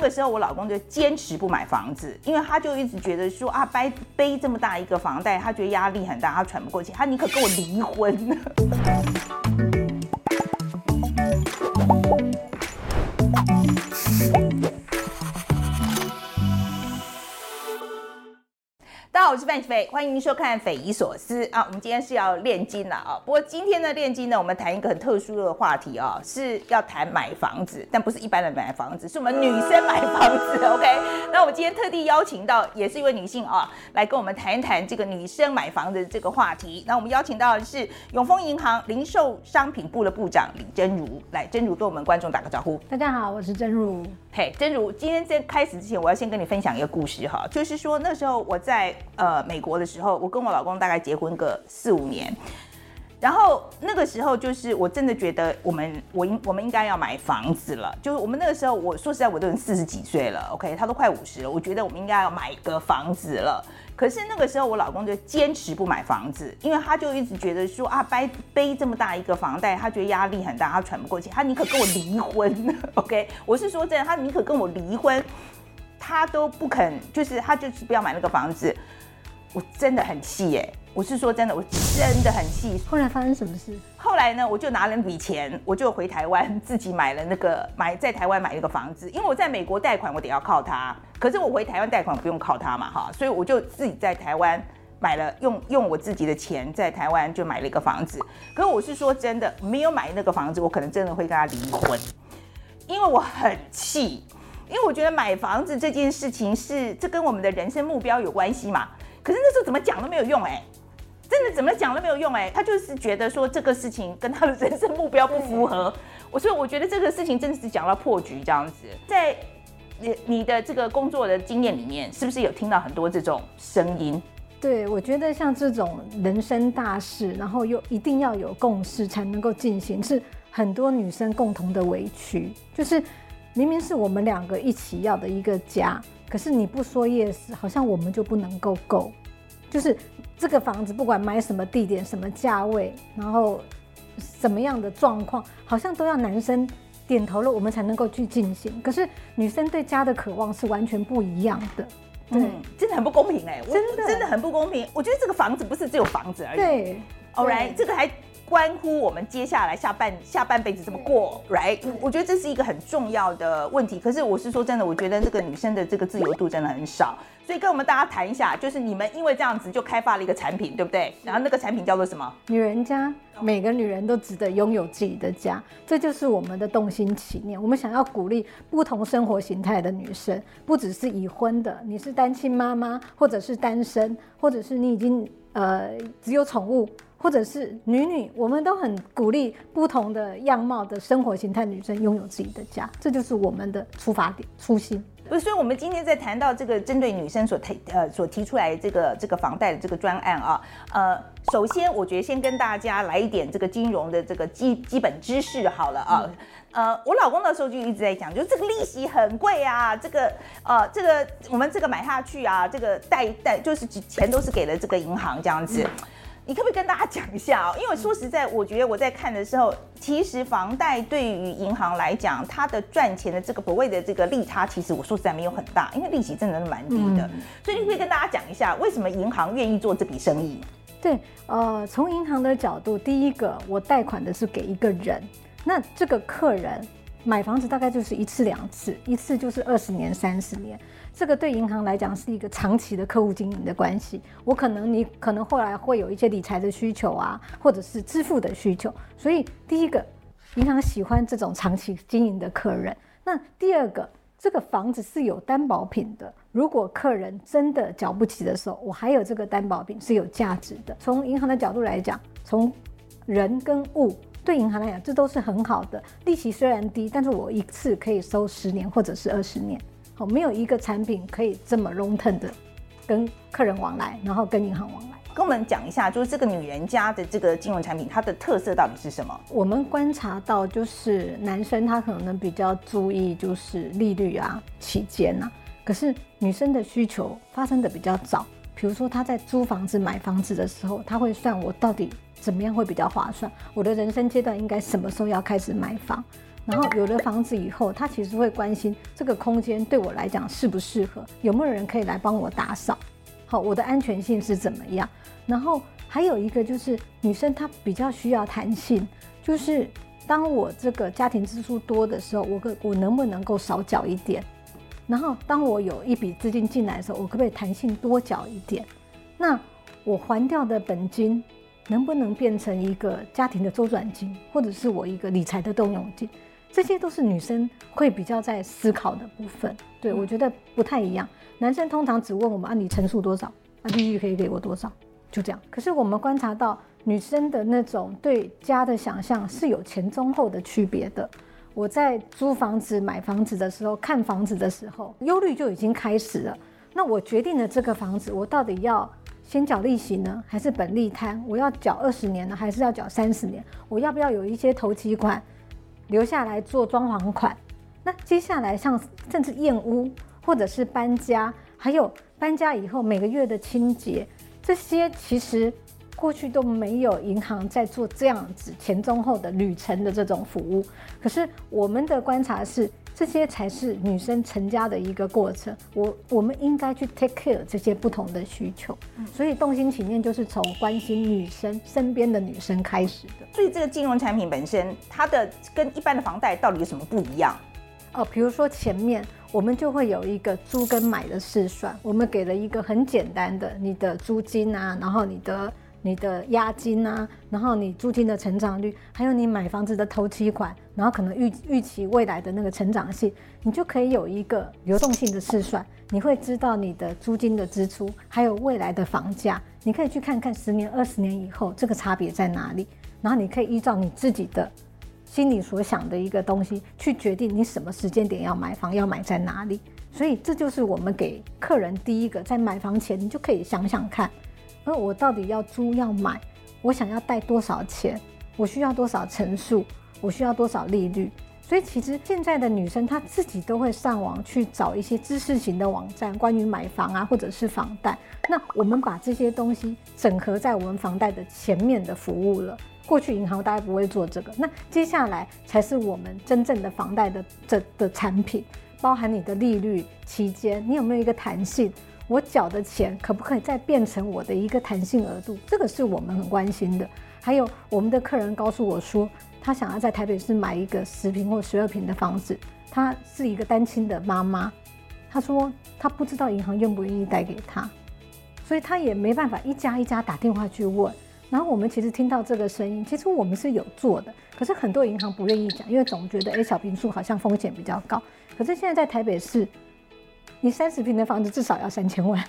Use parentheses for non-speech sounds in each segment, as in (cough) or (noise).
那个时候我老公就坚持不买房子，因为他就一直觉得说啊，背背这么大一个房贷，他觉得压力很大，他喘不过气，他宁可跟我离婚。好，我是范琪飞，欢迎收看《匪夷所思》啊。我们今天是要炼金了啊。不过今天的炼金呢，我们谈一个很特殊的话题啊，是要谈买房子，但不是一般的买房子，是我们女生买房子。(laughs) OK，那我们今天特地邀请到也是一位女性啊，来跟我们谈一谈这个女生买房子这个话题。那我们邀请到的是永丰银行零售商品部的部长李真如，来，真如跟我们观众打个招呼。大家好，我是真如。嘿，真如，今天在开始之前，我要先跟你分享一个故事哈，就是说那时候我在呃美国的时候，我跟我老公大概结婚个四五年，然后那个时候就是我真的觉得我们我应我们应该要买房子了，就是我们那个时候我说实在我都已经四十几岁了，OK，他都快五十了，我觉得我们应该要买一个房子了。可是那个时候我老公就坚持不买房子，因为他就一直觉得说啊，背背这么大一个房贷，他觉得压力很大，他喘不过气，他宁可跟我离婚。(laughs) OK，我是说真的，他宁可跟我离婚，他都不肯，就是他就是不要买那个房子。我真的很气耶！我是说真的，我真的很气。后来发生什么事？后来呢，我就拿了那笔钱，我就回台湾自己买了那个买在台湾买了个房子，因为我在美国贷款，我得要靠他。可是我回台湾贷款不用靠他嘛，哈，所以我就自己在台湾买了，用用我自己的钱在台湾就买了一个房子。可是我是说真的，没有买那个房子，我可能真的会跟他离婚，因为我很气，因为我觉得买房子这件事情是这跟我们的人生目标有关系嘛。可是那时候怎么讲都没有用哎，真的怎么讲都没有用哎，他就是觉得说这个事情跟他的人生目标不符合，我所以我觉得这个事情真的是讲到破局这样子，在你你的这个工作的经验里面，是不是有听到很多这种声音？对，我觉得像这种人生大事，然后又一定要有共识才能够进行，是很多女生共同的委屈，就是明明是我们两个一起要的一个家。可是你不说 yes，好像我们就不能够够，就是这个房子不管买什么地点、什么价位，然后什么样的状况，好像都要男生点头了，我们才能够去进行。可是女生对家的渴望是完全不一样的，对，真的很不公平哎，真的真的很不公平。我觉得这个房子不是只有房子而已，对，All right，这个还。关乎我们接下来下半下半辈子怎么过，right？我觉得这是一个很重要的问题。可是我是说真的，我觉得这个女生的这个自由度真的很少。所以跟我们大家谈一下，就是你们因为这样子就开发了一个产品，对不对？然后那个产品叫做什么？女人家，每个女人都值得拥有自己的家，这就是我们的动心起念。我们想要鼓励不同生活形态的女生，不只是已婚的，你是单亲妈妈，或者是单身，或者是你已经呃只有宠物。或者是女女，我们都很鼓励不同的样貌的生活形态女生拥有自己的家，这就是我们的出发点初心。不是，所以我们今天在谈到这个针对女生所提呃所提出来这个这个房贷的这个专案啊，呃，首先我觉得先跟大家来一点这个金融的这个基基本知识好了啊，呃，我老公那时候就一直在讲，就是这个利息很贵啊，这个呃这个我们这个买下去啊，这个贷贷就是钱都是给了这个银行这样子。你可不可以跟大家讲一下哦？因为说实在，我觉得我在看的时候，其实房贷对于银行来讲，它的赚钱的这个所谓的这个利差，其实我说实在没有很大，因为利息真的是蛮低的。所以你可以跟大家讲一下，为什么银行愿意做这笔生意？对，呃，从银行的角度，第一个，我贷款的是给一个人，那这个客人买房子大概就是一次两次，一次就是二十年、三十年。这个对银行来讲是一个长期的客户经营的关系。我可能你可能后来会有一些理财的需求啊，或者是支付的需求。所以第一个，银行喜欢这种长期经营的客人。那第二个，这个房子是有担保品的。如果客人真的缴不起的时候，我还有这个担保品是有价值的。从银行的角度来讲，从人跟物对银行来讲，这都是很好的。利息虽然低，但是我一次可以收十年或者是二十年。哦，没有一个产品可以这么 long term 的跟客人往来，然后跟银行往来。跟我们讲一下，就是这个女人家的这个金融产品，它的特色到底是什么？我们观察到，就是男生他可能比较注意就是利率啊、期间啊，可是女生的需求发生的比较早。比如说他在租房子、买房子的时候，他会算我到底怎么样会比较划算，我的人生阶段应该什么时候要开始买房。然后有了房子以后，他其实会关心这个空间对我来讲适不适合，有没有人可以来帮我打扫，好，我的安全性是怎么样。然后还有一个就是女生她比较需要弹性，就是当我这个家庭支出多的时候，我可我能不能够少缴一点？然后当我有一笔资金进来的时候，我可不可以弹性多缴一点？那我还掉的本金。能不能变成一个家庭的周转金，或者是我一个理财的动用金？这些都是女生会比较在思考的部分。对我觉得不太一样。男生通常只问我们啊，你乘数多少？啊，利率可以给我多少？就这样。可是我们观察到女生的那种对家的想象是有前中后的区别的。我在租房子、买房子的时候，看房子的时候，忧虑就已经开始了。那我决定了这个房子，我到底要？先缴利息呢，还是本利摊？我要缴二十年呢，还是要缴三十年？我要不要有一些投期款留下来做装潢款？那接下来像甚至燕屋，或者是搬家，还有搬家以后每个月的清洁，这些其实过去都没有银行在做这样子前中后的旅程的这种服务。可是我们的观察是。这些才是女生成家的一个过程，我我们应该去 take care 这些不同的需求，所以动心起念就是从关心女生身边的女生开始的。所以这个金融产品本身，它的跟一般的房贷到底有什么不一样？哦，比如说前面我们就会有一个租跟买的试算，我们给了一个很简单的你的租金啊，然后你的。你的押金啊，然后你租金的成长率，还有你买房子的头期款，然后可能预预期未来的那个成长性，你就可以有一个流动性的试算，你会知道你的租金的支出，还有未来的房价，你可以去看看十年、二十年以后这个差别在哪里，然后你可以依照你自己的心里所想的一个东西去决定你什么时间点要买房，要买在哪里。所以这就是我们给客人第一个在买房前，你就可以想想看。那我到底要租要买？我想要贷多少钱？我需要多少成数？我需要多少利率？所以其实现在的女生她自己都会上网去找一些知识型的网站，关于买房啊，或者是房贷。那我们把这些东西整合在我们房贷的前面的服务了。过去银行大概不会做这个，那接下来才是我们真正的房贷的这的产品，包含你的利率期间，你有没有一个弹性？我缴的钱可不可以再变成我的一个弹性额度？这个是我们很关心的。还有我们的客人告诉我说，他想要在台北市买一个十平或十二平的房子，他是一个单亲的妈妈，他说他不知道银行愿不愿意贷给他，所以他也没办法一家一家打电话去问。然后我们其实听到这个声音，其实我们是有做的，可是很多银行不愿意讲，因为总觉得哎小平数好像风险比较高。可是现在在台北市。你三十平的房子至少要三千万，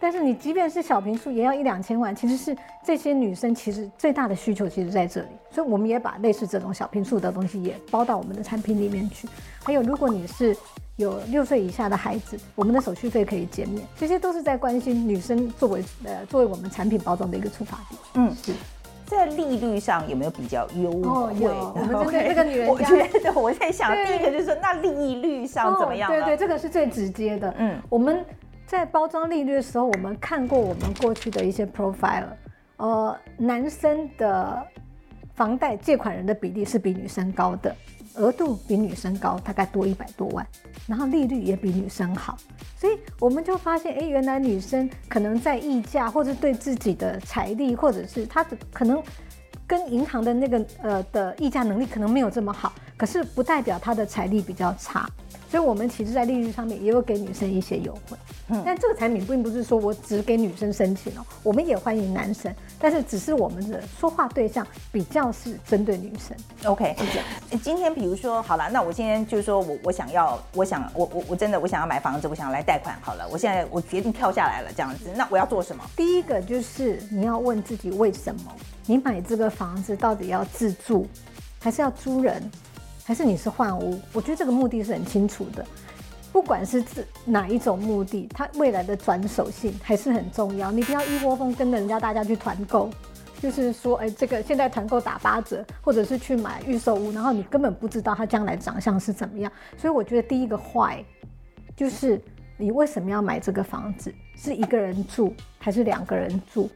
但是你即便是小平数也要一两千万。其实是这些女生其实最大的需求其实在这里，所以我们也把类似这种小平数的东西也包到我们的产品里面去。还有，如果你是有六岁以下的孩子，我们的手续费可以减免。这些都是在关心女生作为呃作为我们产品包装的一个出发点。嗯，是。在利率上有没有比较优惠？我们这个这个女人，我觉得我在想，第一个就是说，那利率上怎么样？对对，这个是最直接的。嗯，我们在包装利率的时候，我们看过我们过去的一些 profile，呃，男生的房贷借款人的比例是比女生高的。额度比女生高，大概多一百多万，然后利率也比女生好，所以我们就发现，哎，原来女生可能在议价，或者对自己的财力，或者是她的可能跟银行的那个呃的议价能力可能没有这么好，可是不代表她的财力比较差。所以，我们其实，在利率上面也有给女生一些优惠。嗯，但这个产品并不是说我只给女生申请哦，我们也欢迎男生，但是只是我们的说话对象比较是针对女生。OK，是这样。今天比如说，好了，那我今天就是说我我想要，我想我我我真的我想要买房子，我想要来贷款。好了，我现在我决定跳下来了，这样子，那我要做什么？第一个就是你要问自己为什么你买这个房子到底要自住，还是要租人？还是你是换屋？我觉得这个目的是很清楚的，不管是指哪一种目的，它未来的转手性还是很重要。你不要一窝蜂跟着人家大家去团购，就是说，哎，这个现在团购打八折，或者是去买预售屋，然后你根本不知道它将来长相是怎么样。所以我觉得第一个坏，就是你为什么要买这个房子？是一个人住还是两个人住？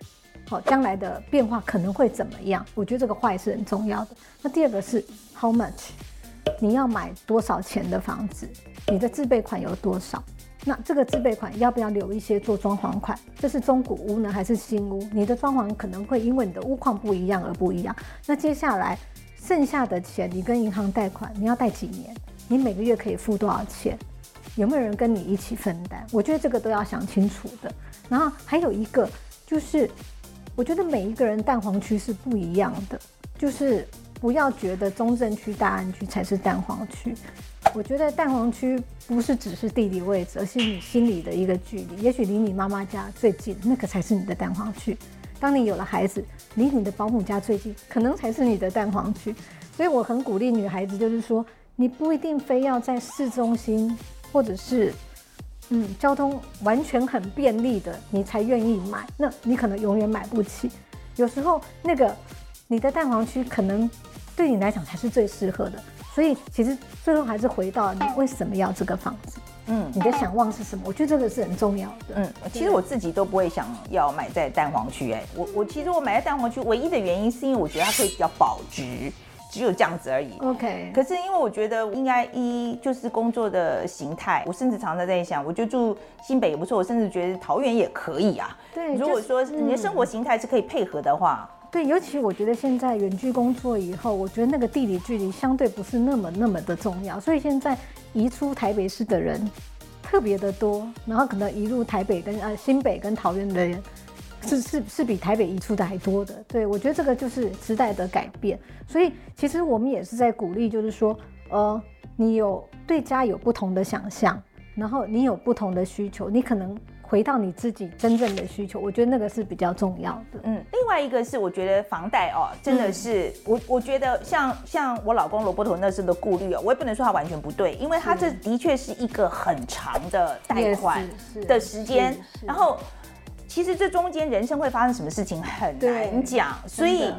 好，将来的变化可能会怎么样？我觉得这个坏是很重要的。那第二个是 how much。你要买多少钱的房子，你的自备款有多少？那这个自备款要不要留一些做装潢款？这是中古屋呢，还是新屋？你的装潢可能会因为你的屋况不一样而不一样。那接下来剩下的钱，你跟银行贷款，你要贷几年？你每个月可以付多少钱？有没有人跟你一起分担？我觉得这个都要想清楚的。然后还有一个就是，我觉得每一个人蛋黄区是不一样的，就是不要觉得中正区、大安区才是蛋黄区。我觉得蛋黄区不是只是地理位置，而是你心里的一个距离。也许离你妈妈家最近，那个才是你的蛋黄区。当你有了孩子，离你的保姆家最近，可能才是你的蛋黄区。所以我很鼓励女孩子，就是说，你不一定非要在市中心。或者是，嗯，交通完全很便利的，你才愿意买，那你可能永远买不起。有时候那个你的蛋黄区可能对你来讲才是最适合的。所以其实最后还是回到你为什么要这个房子，嗯，你的想望是什么？我觉得这个是很重要的。嗯，其实我自己都不会想要买在蛋黄区，哎，我我其实我买在蛋黄区唯一的原因是因为我觉得它可以比较保值。只有这样子而已。OK，可是因为我觉得应该一就是工作的形态，我甚至常常在想，我就住新北也不错，我甚至觉得桃园也可以啊。对，如果说你的生活形态是可以配合的话，对，尤其我觉得现在远距工作以后，我觉得那个地理距离相对不是那么那么的重要，所以现在移出台北市的人特别的多，然后可能移入台北跟呃新北跟桃园的人。是是是比台北移出的还多的，对我觉得这个就是时代的改变，所以其实我们也是在鼓励，就是说，呃，你有对家有不同的想象，然后你有不同的需求，你可能回到你自己真正的需求，我觉得那个是比较重要的。嗯，另外一个是我觉得房贷哦，真的是我我觉得像像我老公罗伯特那时的顾虑哦，我也不能说他完全不对，因为他这的确是一个很长的贷款的时间，然后。其实这中间人生会发生什么事情很难讲，所以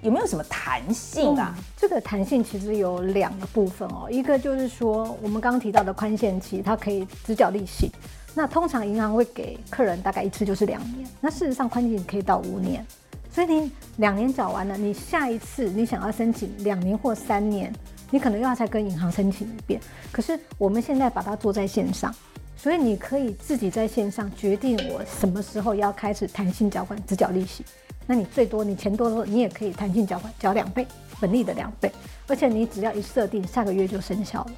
有没有什么弹性啊？这个弹性其实有两个部分哦，一个就是说我们刚刚提到的宽限期，它可以只缴利息。那通常银行会给客人大概一次就是两年，那事实上宽限期可以到五年，所以你两年缴完了，你下一次你想要申请两年或三年，你可能又要再跟银行申请一遍。可是我们现在把它做在线上。所以你可以自己在线上决定我什么时候要开始弹性缴款，只缴利息。那你最多你钱多的时候，你也可以弹性缴款，缴两倍本利的两倍。而且你只要一设定，下个月就生效了。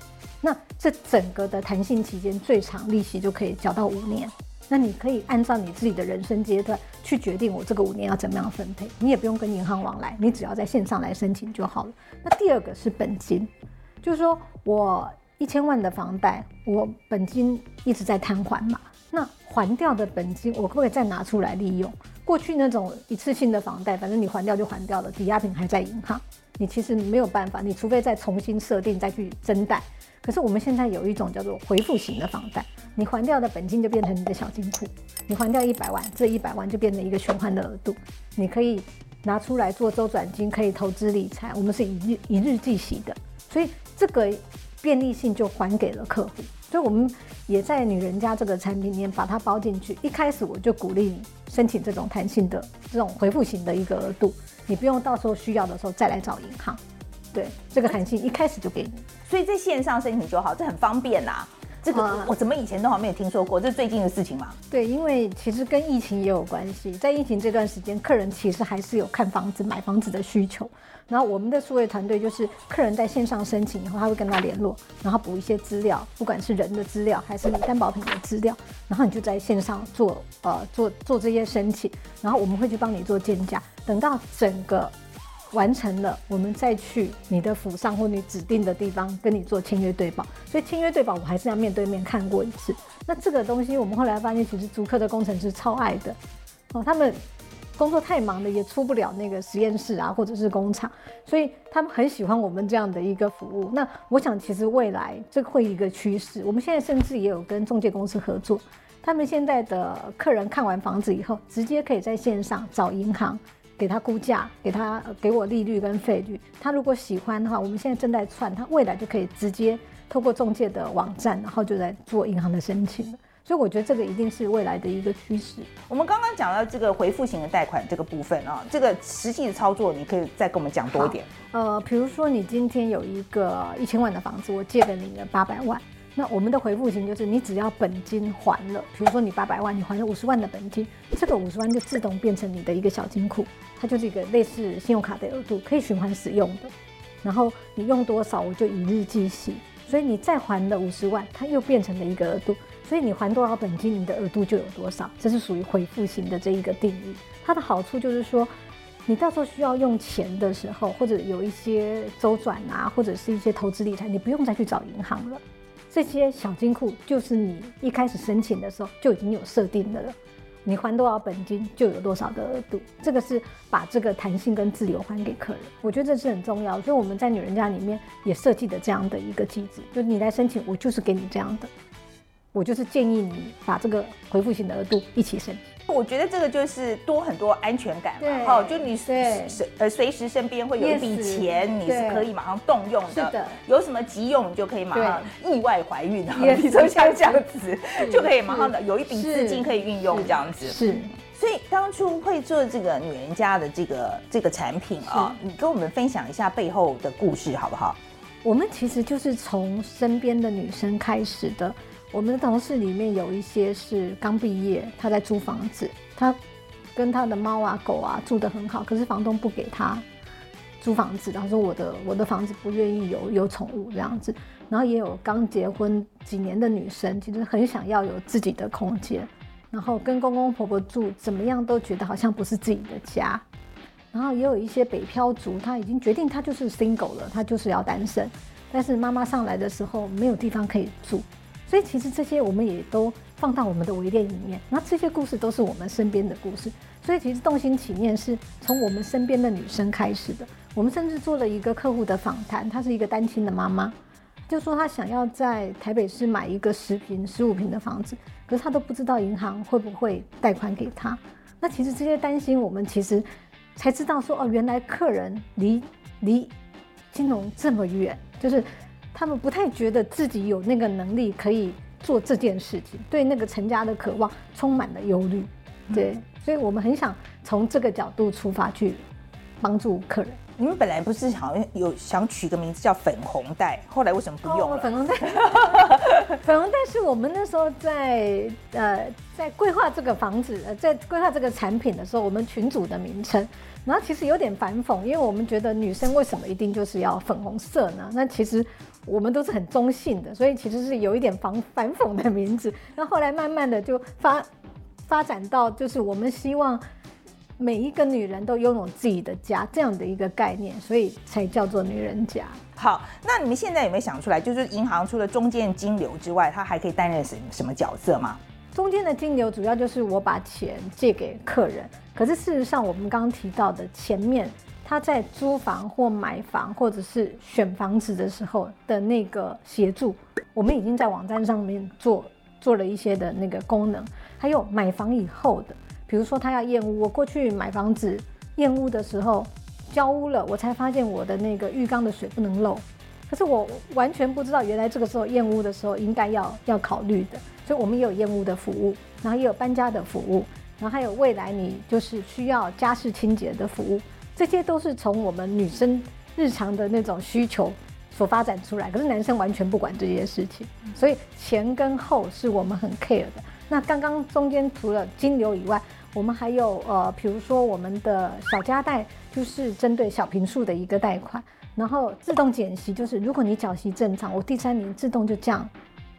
那这整个的弹性期间最长利息就可以缴到五年。那你可以按照你自己的人生阶段去决定我这个五年要怎么样分配。你也不用跟银行往来，你只要在线上来申请就好了。那第二个是本金，就是说我。一千万的房贷，我本金一直在摊还嘛，那还掉的本金，我可不可以再拿出来利用？过去那种一次性的房贷，反正你还掉就还掉了，抵押品还在银行，你其实没有办法，你除非再重新设定再去增贷。可是我们现在有一种叫做回复型的房贷，你还掉的本金就变成你的小金库，你还掉一百万，这一百万就变成一个循环的额度，你可以拿出来做周转金，可以投资理财，我们是一日一日计息的，所以这个。便利性就还给了客户，所以我们也在女人家这个产品里面把它包进去。一开始我就鼓励你申请这种弹性的、这种回复型的一个额度，你不用到时候需要的时候再来找银行。对，这个弹性一开始就给你，所以在线上申请就好，这很方便呐。这个我怎么以前都好没有听说过？这是最近的事情嘛？对，因为其实跟疫情也有关系。在疫情这段时间，客人其实还是有看房子、买房子的需求。然后我们的数位团队就是客人在线上申请以后，他会跟他联络，然后补一些资料，不管是人的资料还是你担保品的资料，然后你就在线上做呃做做这些申请，然后我们会去帮你做鉴价。等到整个。完成了，我们再去你的府上或你指定的地方跟你做签约对保。所以签约对保，我还是要面对面看过一次。那这个东西，我们后来发现，其实租客的工程师超爱的哦。他们工作太忙了，也出不了那个实验室啊，或者是工厂，所以他们很喜欢我们这样的一个服务。那我想，其实未来这会一个趋势。我们现在甚至也有跟中介公司合作，他们现在的客人看完房子以后，直接可以在线上找银行。给他估价，给他给我利率跟费率。他如果喜欢的话，我们现在正在串，他未来就可以直接透过中介的网站，然后就在做银行的申请了。所以我觉得这个一定是未来的一个趋势。我们刚刚讲到这个回复型的贷款这个部分啊，这个实际的操作，你可以再跟我们讲多一点。呃，比如说你今天有一个一千万的房子，我借给你了八百万，那我们的回复型就是你只要本金还了，比如说你八百万，你还了五十万的本金，这个五十万就自动变成你的一个小金库，它就是一个类似信用卡的额度，可以循环使用的。然后你用多少，我就一日计息，所以你再还的五十万，它又变成了一个额度。所以你还多少本金，你的额度就有多少，这是属于回复型的这一个定义。它的好处就是说，你到时候需要用钱的时候，或者有一些周转啊，或者是一些投资理财，你不用再去找银行了。这些小金库就是你一开始申请的时候就已经有设定的了，你还多少本金就有多少的额度。这个是把这个弹性跟自由还给客人，我觉得这是很重要。所以我们在女人家里面也设计的这样的一个机制，就你来申请，我就是给你这样的。我就是建议你把这个回复型的额度一起申请。我觉得这个就是多很多安全感嘛，好，就你随呃随时身边会有一笔钱，你是可以马上动用的。有什么急用，你就可以马上意外怀孕，比如说像这样子，就可以马上的有一笔资金可以运用这样子。是，所以当初会做这个女人家的这个这个产品啊，你跟我们分享一下背后的故事好不好？我们其实就是从身边的女生开始的。我们的同事里面有一些是刚毕业，他在租房子，他跟他的猫啊狗啊住得很好，可是房东不给他租房子，他说我的我的房子不愿意有有宠物这样子。然后也有刚结婚几年的女生，其实很想要有自己的空间，然后跟公公婆婆住，怎么样都觉得好像不是自己的家。然后也有一些北漂族，他已经决定他就是 single 了，他就是要单身，但是妈妈上来的时候没有地方可以住。所以其实这些我们也都放到我们的微店里面，那这些故事都是我们身边的故事。所以其实动心起念是从我们身边的女生开始的。我们甚至做了一个客户的访谈，她是一个单亲的妈妈，就说她想要在台北市买一个十平、十五平的房子，可是她都不知道银行会不会贷款给她。那其实这些担心，我们其实才知道说哦，原来客人离离金融这么远，就是。他们不太觉得自己有那个能力可以做这件事情，对那个成家的渴望充满了忧虑。对，所以我们很想从这个角度出发去帮助客人。你们本来不是好像有想取个名字叫粉红带，后来为什么不用粉红带，(laughs) 粉红带是我们那时候在呃在规划这个房子，呃在规划这个产品的时候，我们群组的名称。然后其实有点反讽，因为我们觉得女生为什么一定就是要粉红色呢？那其实我们都是很中性的，所以其实是有一点反反讽的名字。那后来慢慢的就发发展到，就是我们希望每一个女人都拥有自己的家这样的一个概念，所以才叫做女人家。好，那你们现在有没有想出来，就是银行除了中间金流之外，它还可以担任什什么角色吗？中间的金流主要就是我把钱借给客人，可是事实上我们刚刚提到的前面他在租房或买房或者是选房子的时候的那个协助，我们已经在网站上面做做了一些的那个功能。还有买房以后的，比如说他要验屋，我过去买房子验屋的时候交屋了，我才发现我的那个浴缸的水不能漏，可是我完全不知道原来这个时候验屋的时候应该要要考虑的。所以，我们也有验屋的服务，然后也有搬家的服务，然后还有未来你就是需要家事清洁的服务，这些都是从我们女生日常的那种需求所发展出来。可是男生完全不管这些事情，所以前跟后是我们很 care 的。那刚刚中间除了金流以外，我们还有呃，比如说我们的小家贷，就是针对小平数的一个贷款，然后自动减息，就是如果你缴息正常，我第三年自动就降。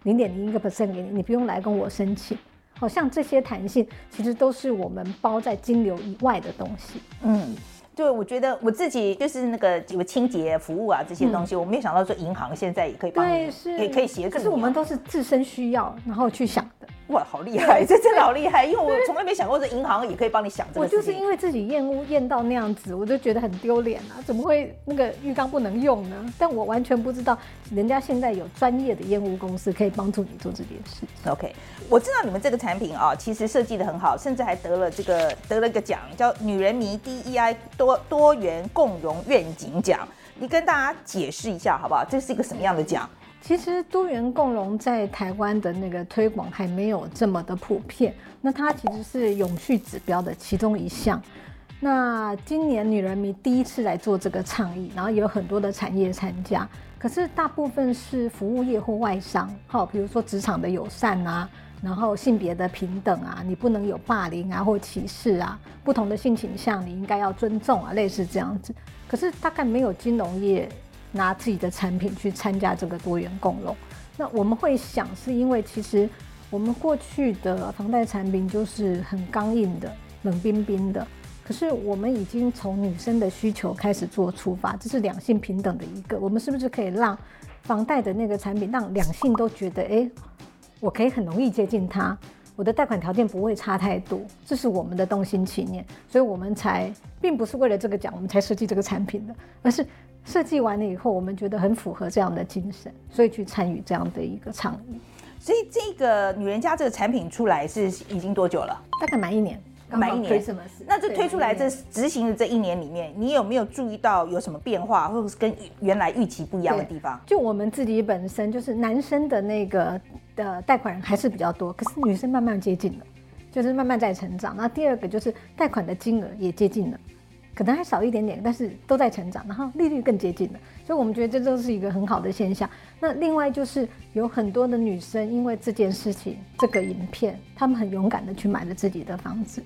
零点零一个 percent 给你，你不用来跟我申请。好像这些弹性其实都是我们包在金流以外的东西。嗯，对，我觉得我自己就是那个有清洁服务啊这些东西，我没有想到说银行现在也可以帮你，也可以协助。可是我们都是自身需要，然后去想的。哇，好厉害！这真的好厉害，因为我从来没想过这银行也可以帮你想这个我就是因为自己验屋验到那样子，我就觉得很丢脸啊！怎么会那个浴缸不能用呢？但我完全不知道，人家现在有专业的验屋公司可以帮助你做这件事。OK，我知道你们这个产品啊，其实设计的很好，甚至还得了这个得了一个奖，叫“女人迷 DEI 多多元共融愿景奖”。你跟大家解释一下好不好？这是一个什么样的奖？其实多元共融在台湾的那个推广还没有这么的普遍，那它其实是永续指标的其中一项。那今年女人迷第一次来做这个倡议，然后有很多的产业参加，可是大部分是服务业或外商，好，比如说职场的友善啊，然后性别的平等啊，你不能有霸凌啊或歧视啊，不同的性倾向你应该要尊重啊，类似这样子。可是大概没有金融业拿自己的产品去参加这个多元共融。那我们会想，是因为其实我们过去的房贷产品就是很刚硬的、冷冰冰的。可是我们已经从女生的需求开始做出发，这是两性平等的一个。我们是不是可以让房贷的那个产品，让两性都觉得，哎，我可以很容易接近他，我的贷款条件不会差太多，这是我们的动心起念。所以我们才并不是为了这个奖，我们才设计这个产品的，而是 (laughs) 设计完了以后，我们觉得很符合这样的精神，所以去参与这样的一个倡议。所以这个女人家这个产品出来是已经多久了？大概满一年。满一年，那这推出来这执行的这一年里面，你有没有注意到有什么变化，或者是跟原来预期不一样的地方？就我们自己本身，就是男生的那个的贷款人还是比较多，可是女生慢慢接近了，就是慢慢在成长。那第二个就是贷款的金额也接近了，可能还少一点点，但是都在成长，然后利率更接近了，所以我们觉得这都是一个很好的现象。那另外就是有很多的女生因为这件事情，这个影片，她们很勇敢的去买了自己的房子。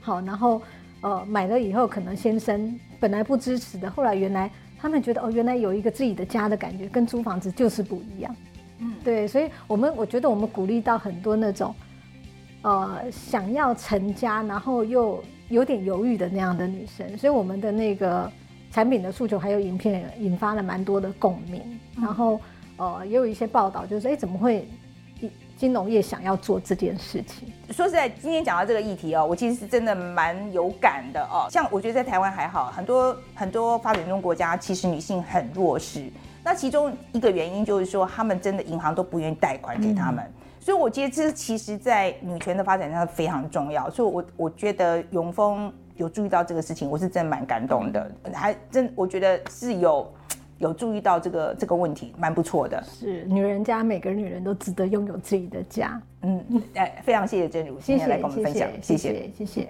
好，然后，呃，买了以后，可能先生本来不支持的，后来原来他们觉得，哦，原来有一个自己的家的感觉，跟租房子就是不一样。嗯，对，所以我们我觉得我们鼓励到很多那种，呃，想要成家，然后又有点犹豫的那样的女生，所以我们的那个产品的诉求还有影片引发了蛮多的共鸣，然后，呃，也有一些报道，就是，哎，怎么会？金融业想要做这件事情，说实在，今天讲到这个议题哦，我其实是真的蛮有感的哦。像我觉得在台湾还好，很多很多发展中国家其实女性很弱势。那其中一个原因就是说，他们真的银行都不愿意贷款给他们。所以我觉得这其实，在女权的发展上非常重要。所以，我我觉得永丰有注意到这个事情，我是真的蛮感动的。还真我觉得是有。(tsk) 有注意到这个这个问题，蛮不错的。是女人家，每个女人都值得拥有自己的家。嗯，哎，非常谢谢真如今天来跟我们分享，谢谢，谢谢。